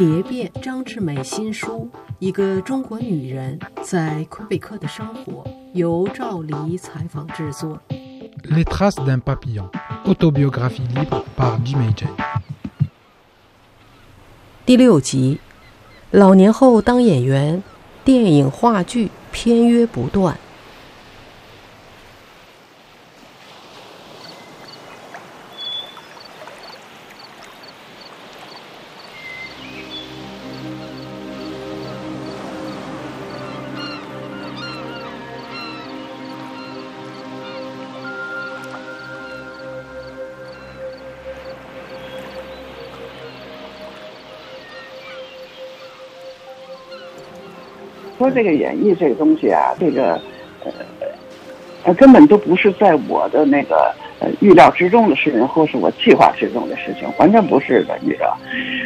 蝶变张志美新书《一个中国女人在魁北克的生活》，由赵黎采访制作。Les traces d'un papillon, autobiographie libre par Jimmy J。第六集，老年后当演员，电影、话剧片约不断。说这个演绎这个东西啊，这个呃呃根本都不是在我的那个呃预料之中的事情，或是我计划之中的事情，完全不是的，你知道。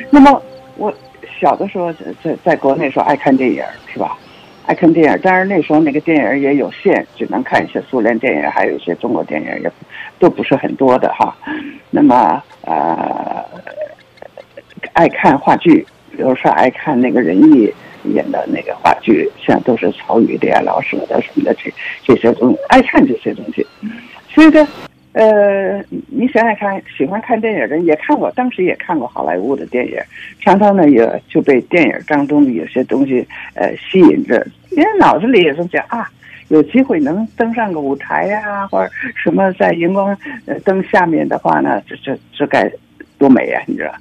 那么我小的时候在在国内时候爱看电影，是吧？爱看电影，但是那时候那个电影也有限，只能看一些苏联电影，还有一些中国电影，也都不是很多的哈。那么呃爱看话剧，比如说爱看那个仁义。演的那个话剧，像都是曹禺的呀、老舍的什么的，这这些东西爱看这些东西。所以呢，呃，你想想看，喜欢看电影的人也看过，当时也看过好莱坞的电影，常常呢也就被电影当中的有些东西呃吸引着，因为脑子里也是想啊，有机会能登上个舞台呀，或者什么在荧光灯下面的话呢，这这这该多美呀，你知道？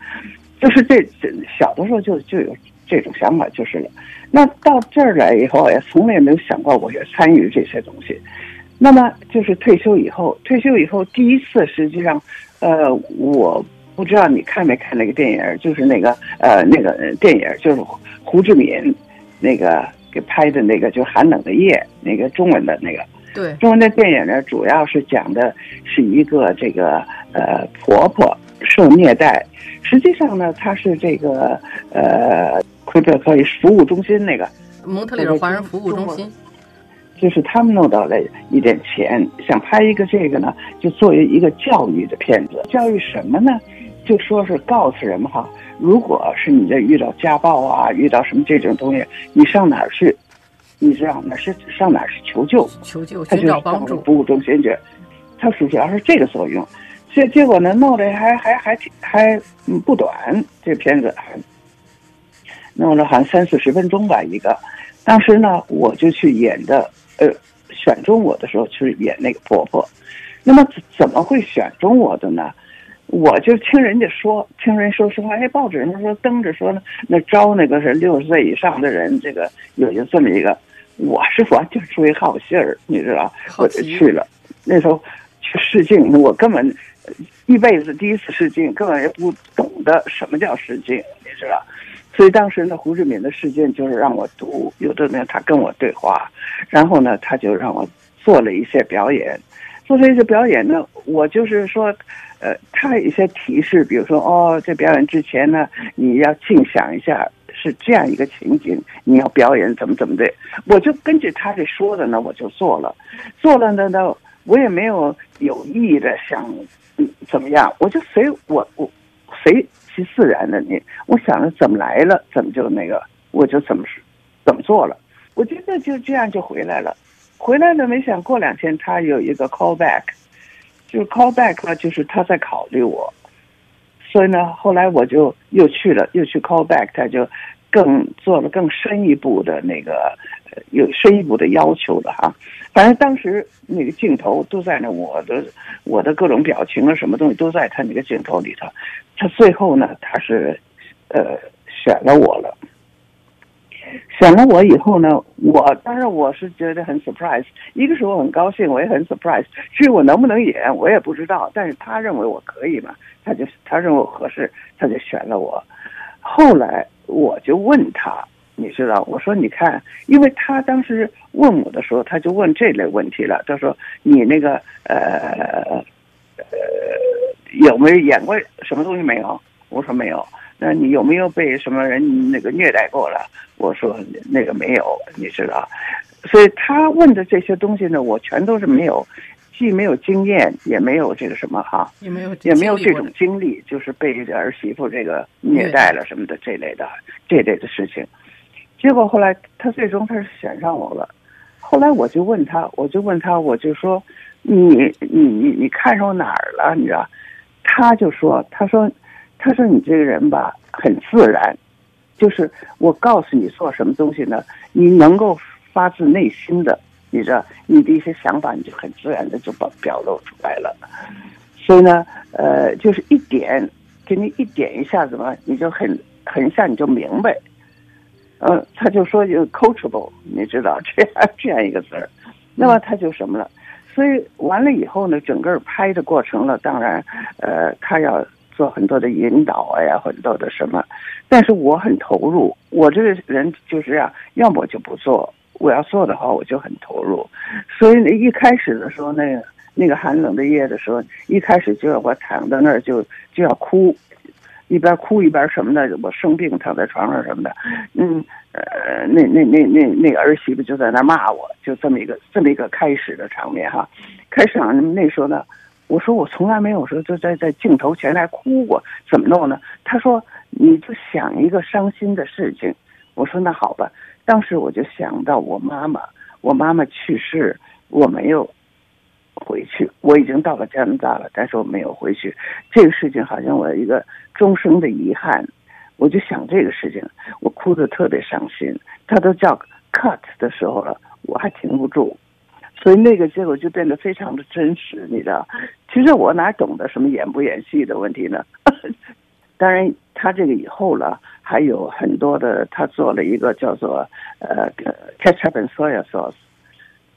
就是这这小的时候就就有。这种想法就是了。那到这儿来以后，也从来没有想过我要参与这些东西。那么就是退休以后，退休以后第一次，实际上，呃，我不知道你看没看那个电影，就是那个呃那个电影，就是胡志敏那个给拍的那个，就寒冷的夜，那个中文的那个。对。中文的电影呢，主要是讲的是一个这个呃婆婆受虐待，实际上呢，她是这个呃。魁北克服务中心那个蒙特利尔华人服务中心，就是他们弄到了一点钱，想拍一个这个呢，就作为一个教育的片子。教育什么呢？就说是告诉人们哈，如果是你这遇到家暴啊，遇到什么这种东西，你上哪儿去？你知道哪是上哪儿去求救？求救，寻找帮助。服务中心去，它主要是这个作用。结结果呢，弄的还还还还不短，这片子。弄了好像三四十分钟吧，一个。当时呢，我就去演的，呃，选中我的时候去演那个婆婆。那么怎么会选中我的呢？我就听人家说，听人说实话，哎，报纸上说登着说呢，那招那个是六十岁以上的人，这个有有这么一个。我是完全出于好心儿，你知道，我就去了。那时候去试镜，我根本一辈子第一次试镜，根本也不懂得什么叫试镜，你知道。所以当时呢，胡志敏的事件就是让我读，有的呢他跟我对话，然后呢他就让我做了一些表演，做了一些表演呢，我就是说，呃，他有一些提示，比如说哦，在表演之前呢，你要静想一下是这样一个情景，你要表演怎么怎么的，我就根据他这说的呢，我就做了，做了呢呢，我也没有有意的想怎么样，我就随我我随。其自然的，你我想着怎么来了，怎么就那个，我就怎么怎么做了。我觉得就这样就回来了，回来了，没想过两天他有一个 call back，就是 call back 了，就是他在考虑我，所以呢，后来我就又去了，又去 call back，他就更做了更深一步的那个有深一步的要求了哈。反正当时那个镜头都在那，我的我的各种表情啊，什么东西都在他那个镜头里头。他最后呢，他是，呃，选了我了。选了我以后呢，我当然我是觉得很 surprise。一个是我很高兴，我也很 surprise。至于我能不能演，我也不知道。但是他认为我可以嘛，他就他认为我合适，他就选了我。后来我就问他，你知道，我说你看，因为他当时问我的时候，他就问这类问题了。他说你那个呃呃。有没有演过什么东西没有？我说没有。那你有没有被什么人那个虐待过了？我说那个没有，你知道。所以他问的这些东西呢，我全都是没有，既没有经验，也没有这个什么哈，也没有也没有这种经历，就是被儿媳妇这个虐待了什么的这类的这类的事情。结果后来他最终他是选上我了。后来我就问他，我就问他，我就说你你你你看上我哪儿了？你知道？他就说，他说他说你这个人吧很自然，就是我告诉你做什么东西呢，你能够发自内心的。你知道，你的一些想法，你就很自然的就把表露出来了。所以呢，呃，就是一点给你一点一下子嘛，你就很很一下你就明白。嗯，他就说就 coachable，你知道这样这样一个词儿，那么他就什么了？所以完了以后呢，整个拍的过程了，当然，呃，他要做很多的引导呀，很多的什么，但是我很投入，我这个人就是这样，要么就不做。我要做的话，我就很投入，所以呢一开始的时候，那个那个寒冷的夜的时候，一开始就要我躺在那儿就就要哭，一边哭一边什么的，我生病躺在床上什么的，嗯呃，那那那那那个儿媳妇就在那骂我，就这么一个这么一个开始的场面哈，开始那时候呢，我说我从来没有说就在在镜头前来哭过，怎么弄呢？他说你就想一个伤心的事情，我说那好吧。当时我就想到我妈妈，我妈妈去世，我没有回去。我已经到了加拿大了，但是我没有回去。这个事情好像我一个终生的遗憾。我就想这个事情，我哭得特别伤心。他都叫 cut 的时候了，我还停不住，所以那个结果就变得非常的真实，你知道？其实我哪懂得什么演不演戏的问题呢？当然，他这个以后了。还有很多的，他做了一个叫做呃 ketchup and soy sauce，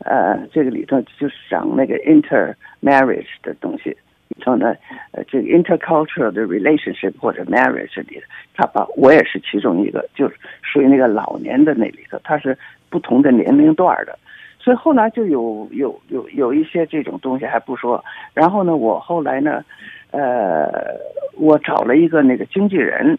呃，这个里头就是讲那个 intermarriage 的东西，里头呢，呃，这个 intercultural 的 relationship 或者 marriage 里，他把我也是其中一个，就是属于那个老年的那里头，他是不同的年龄段的，所以后来就有有有有一些这种东西还不说，然后呢，我后来呢，呃，我找了一个那个经纪人。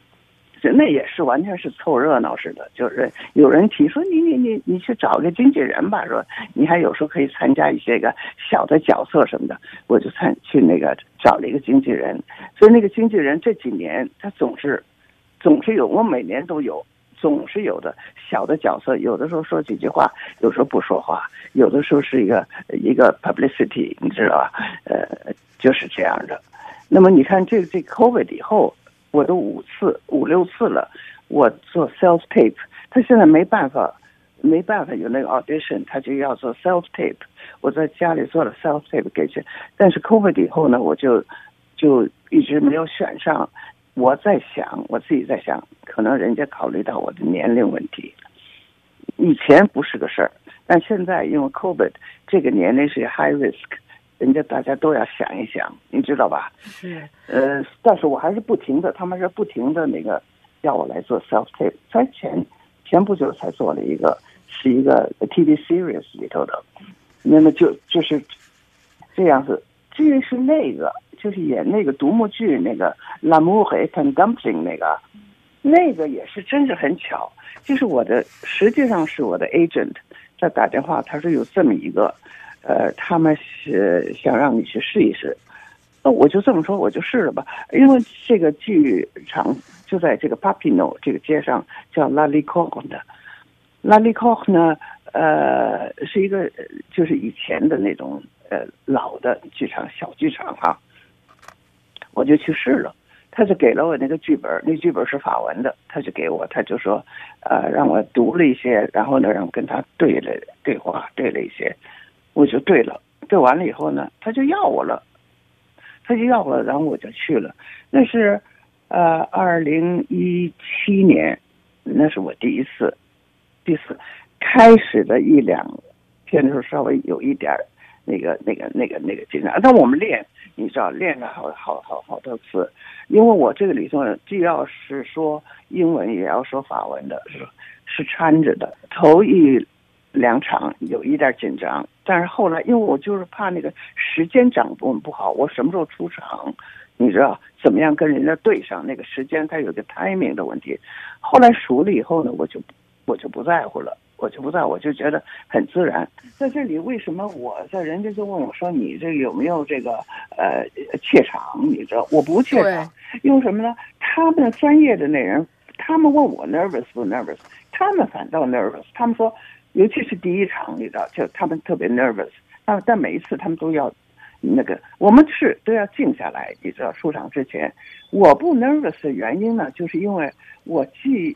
那也是完全是凑热闹似的，就是有人提说你你你你去找个经纪人吧，说你还有时候可以参加一些个小的角色什么的，我就参去那个找了一个经纪人，所以那个经纪人这几年他总是总是有，我每年都有，总是有的小的角色，有的时候说几句话，有时候不说话，有的时候是一个一个 publicity，你知道吧？呃，就是这样的。那么你看这这 COVID 以后。我都五次五六次了，我做 self tape，他现在没办法，没办法有那个 audition，他就要做 self tape。我在家里做了 self tape 给去，但是 COVID 以后呢，我就就一直没有选上。我在想，我自己在想，可能人家考虑到我的年龄问题，以前不是个事儿，但现在因为 COVID 这个年龄是 high risk。人家大家都要想一想，你知道吧？是。呃，但是我还是不停的，他们是不停的那个要我来做 self tape。才前前不久才做了一个，是一个 TV series 里头的，那么就就是这样子。至于是那个，就是演那个独幕剧那个《L'amour et un dumpling》那个，那个也是真是很巧，就是我的实际上是我的 agent 在打电话，他说有这么一个。呃，他们是想让你去试一试，那我就这么说，我就试了吧。因为这个剧场就在这个 Papino 这个街上，叫 La Licor 的。La Licor 呢，呃，是一个就是以前的那种呃老的剧场，小剧场哈。我就去试了，他就给了我那个剧本，那剧本是法文的，他就给我，他就说，呃，让我读了一些，然后呢，让我跟他对了对话，对了一些。我就对了，对完了以后呢，他就要我了，他就要我，然后我就去了。那是，呃，二零一七年，那是我第一次，第一次开始的一两天的时候，稍微有一点那个、那个、那个、那个紧张。但我们练，你知道，练了好好好好多次，因为我这个里头既要是说英文，也要说法文的，是是掺着的。头一。两场有一点紧张，但是后来因为我就是怕那个时间掌握不好，我什么时候出场，你知道怎么样跟人家对上那个时间，它有个 timing 的问题。后来熟了以后呢，我就我就不在乎了，我就不在乎，我就觉得很自然。在这里，为什么我在人家就问我说你这有没有这个呃怯场？你知道我不怯场，因为什么呢？他们专业的那人，他们问我 nervous 不 nervous，他们反倒 nervous。他们说，尤其是第一场，你知道，就他们特别 nervous。啊，但每一次他们都要。那个，我们是都要静下来，你知道，出场之前，我不 nervous 的原因呢，就是因为我既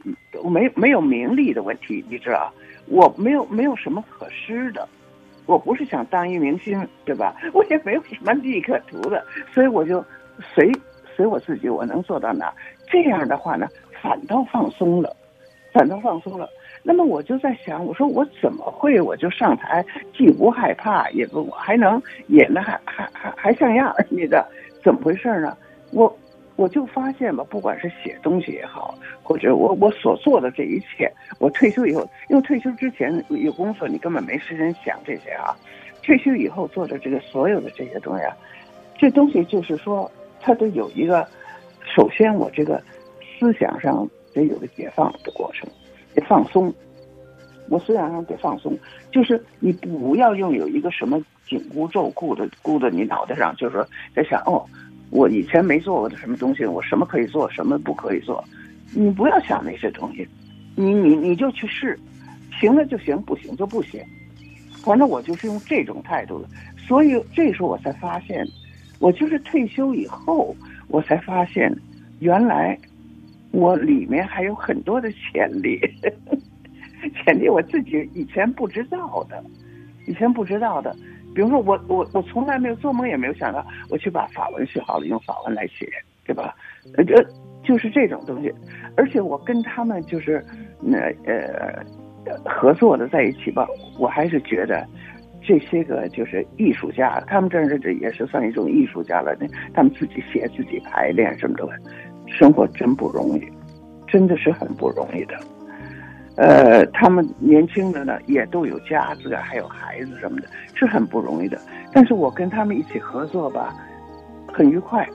没没有名利的问题，你知道，我没有没有什么可失的，我不是想当一明星，对吧？我也没有什么利可图的，所以我就随随我自己，我能做到哪？这样的话呢，反倒放松了，反倒放松了。那么我就在想，我说我怎么会我就上台，既不害怕，也不我还能演的还还还还像样儿？你的怎么回事呢？我我就发现吧，不管是写东西也好，或者我我所做的这一切，我退休以后，因为退休之前有工作，你根本没时间想这些啊。退休以后做的这个所有的这些东西，啊，这东西就是说，它都有一个，首先我这个思想上得有个解放的过程。得放松，我思想上得放松，就是你不要用有一个什么紧箍咒箍的箍在你脑袋上，就是说在想哦，我以前没做过的什么东西，我什么可以做，什么不可以做，你不要想那些东西，你你你就去试，行了就行，不行就不行，反正我就是用这种态度的，所以这时候我才发现，我就是退休以后，我才发现，原来。我里面还有很多的潜力，潜力我自己以前不知道的，以前不知道的。比如说，我我我从来没有做梦也没有想到，我去把法文学好了，用法文来写，对吧？呃，就是这种东西。而且我跟他们就是那呃合作的在一起吧，我还是觉得这些个就是艺术家，他们这这也是算一种艺术家了。那他们自己写、自己排练什么的。生活真不容易，真的是很不容易的。呃，他们年轻的呢，也都有家子，还有孩子什么的，是很不容易的。但是我跟他们一起合作吧，很愉快。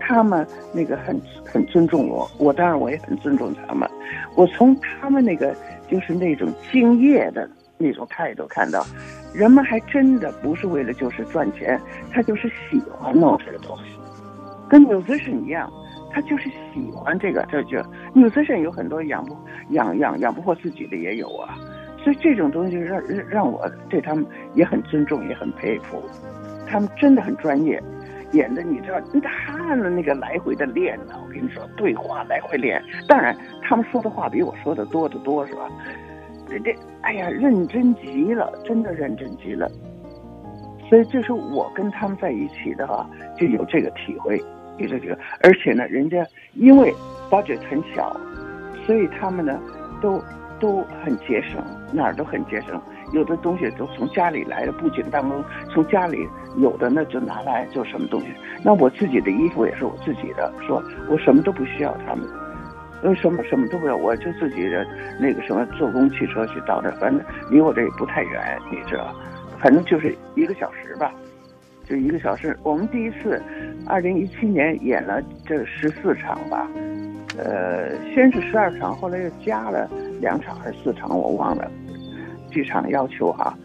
他们那个很很尊重我，我当然我也很尊重他们。我从他们那个就是那种敬业的那种态度看到，人们还真的不是为了就是赚钱，他就是喜欢弄这个东西，跟有的是一样。他就是喜欢这个，这就纽斯人有很多养不养养养不活自己的也有啊，所以这种东西让让让我对他们也很尊重，也很佩服。他们真的很专业，演的你知道，他们那个来回的练呢，我跟你说，对话来回练。当然，他们说的话比我说的多得多，是吧？这这，哎呀，认真极了，真的认真极了。所以，这是我跟他们在一起的话，就有这个体会。有这个，而且呢，人家因为包纸很小，所以他们呢都都很节省，哪儿都很节省。有的东西都从家里来的，布景当中从家里有的呢就拿来做什么东西。那我自己的衣服也是我自己的，说我什么都不需要他们，呃，什么什么都不要，我就自己的那个什么坐公汽车去到这，反正离我这也不太远，你知道，反正就是一个小时吧。就一个小时，我们第一次，二零一七年演了这十四场吧，呃，先是十二场，后来又加了两场还是四场，我忘了，剧场要求哈。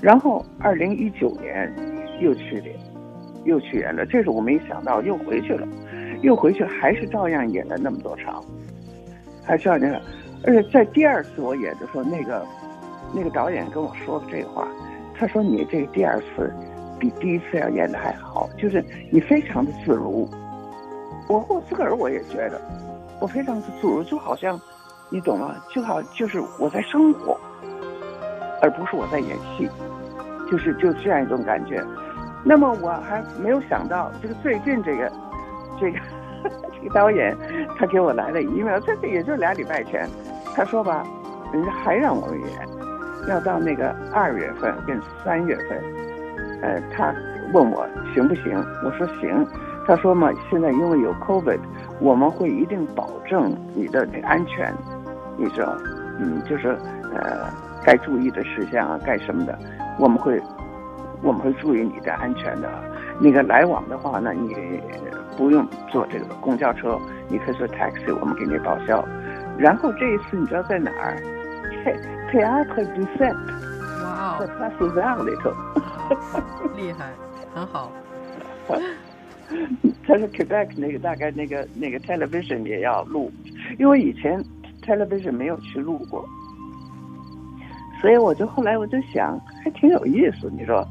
然后二零一九年又去的，又去演了，这是我没想到，又回去了，又回去还是照样演了那么多场，还照样，而且在第二次我演的时候，那个那个导演跟我说的这话，他说你这第二次。比第一次要演的还好，就是你非常的自如。我我自个儿我也觉得，我非常的自如，就好像，你懂吗？就好就是我在生活，而不是我在演戏，就是就这样一种感觉。那么我还没有想到，这个最近这个这个这个导演，他给我来了 email，这个也就俩礼拜前，他说吧，人家还让我们演，要到那个二月份跟三月份。呃，他问我行不行？我说行。他说嘛，现在因为有 COVID，我们会一定保证你的那安全，你知道，嗯，就是呃，该注意的事项啊，该什么的，我们会我们会注意你的安全的。那个来往的话呢，你不用坐这个公交车，你可以坐 taxi，我们给你报销。然后这一次你知道在哪儿？Théâtre du Set 哇在哦，Place Vert 里头。厉害，很好。他说 Quebec 那个大概那个那个 television 也要录，因为以前 television 没有去录过，所以我就后来我就想，还挺有意思。你说，